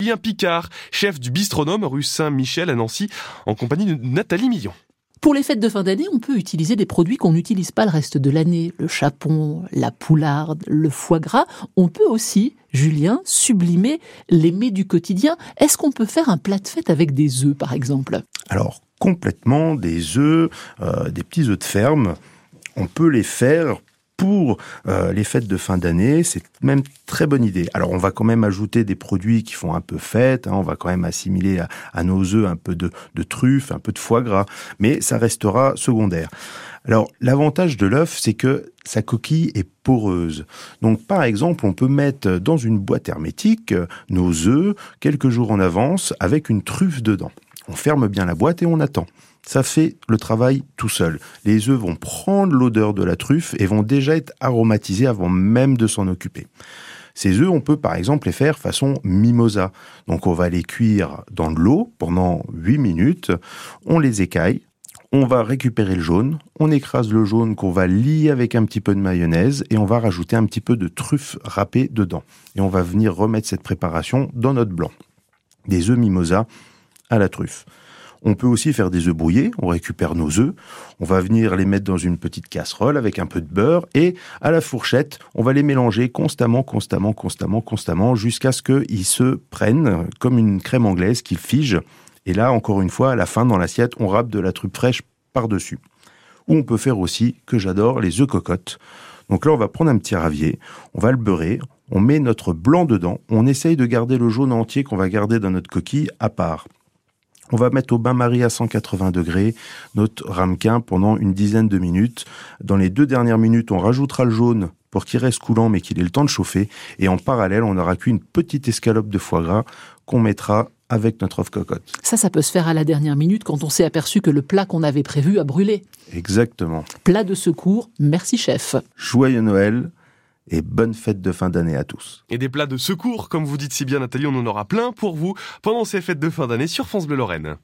Julien Picard, chef du bistronome rue Saint-Michel à Nancy, en compagnie de Nathalie Millon. Pour les fêtes de fin d'année, on peut utiliser des produits qu'on n'utilise pas le reste de l'année. Le chapon, la poularde, le foie gras. On peut aussi, Julien, sublimer les mets du quotidien. Est-ce qu'on peut faire un plat de fête avec des œufs, par exemple? Alors, complètement, des œufs, euh, des petits œufs de ferme, on peut les faire pour euh, les fêtes de fin d'année, c'est même très bonne idée. Alors on va quand même ajouter des produits qui font un peu fête, hein, on va quand même assimiler à, nos œufs un peu de, de truffe, un peu de foie gras, mais ça restera secondaire. Alors l'avantage de l'œuf, c'est que sa coquille est poreuse. Donc par exemple, on peut mettre dans une boîte hermétique nos œufs quelques jours en avance avec une truffe dedans. On ferme bien la boîte et on attend ça fait le travail tout seul. Les œufs vont prendre l'odeur de la truffe et vont déjà être aromatisés avant même de s'en occuper. Ces œufs, on peut par exemple les faire façon mimosa. Donc on va les cuire dans de l'eau pendant 8 minutes, on les écaille, on va récupérer le jaune, on écrase le jaune qu'on va lier avec un petit peu de mayonnaise et on va rajouter un petit peu de truffe râpée dedans. Et on va venir remettre cette préparation dans notre blanc. Des œufs mimosa à la truffe. On peut aussi faire des œufs brouillés. On récupère nos œufs. On va venir les mettre dans une petite casserole avec un peu de beurre et à la fourchette, on va les mélanger constamment, constamment, constamment, constamment jusqu'à ce qu'ils se prennent comme une crème anglaise, qu'ils figent. Et là, encore une fois, à la fin, dans l'assiette, on râpe de la truffe fraîche par-dessus. Ou on peut faire aussi, que j'adore, les œufs cocottes. Donc là, on va prendre un petit ravier, on va le beurrer, on met notre blanc dedans, on essaye de garder le jaune entier qu'on va garder dans notre coquille à part. On va mettre au bain-marie à 180 degrés notre ramequin pendant une dizaine de minutes. Dans les deux dernières minutes, on rajoutera le jaune pour qu'il reste coulant mais qu'il ait le temps de chauffer. Et en parallèle, on aura cuit une petite escalope de foie gras qu'on mettra avec notre œuf cocotte. Ça, ça peut se faire à la dernière minute quand on s'est aperçu que le plat qu'on avait prévu a brûlé. Exactement. Plat de secours, merci chef. Joyeux Noël et bonne fête de fin d'année à tous. Et des plats de secours, comme vous dites si bien Nathalie, on en aura plein pour vous pendant ces fêtes de fin d'année sur France Bleu Lorraine.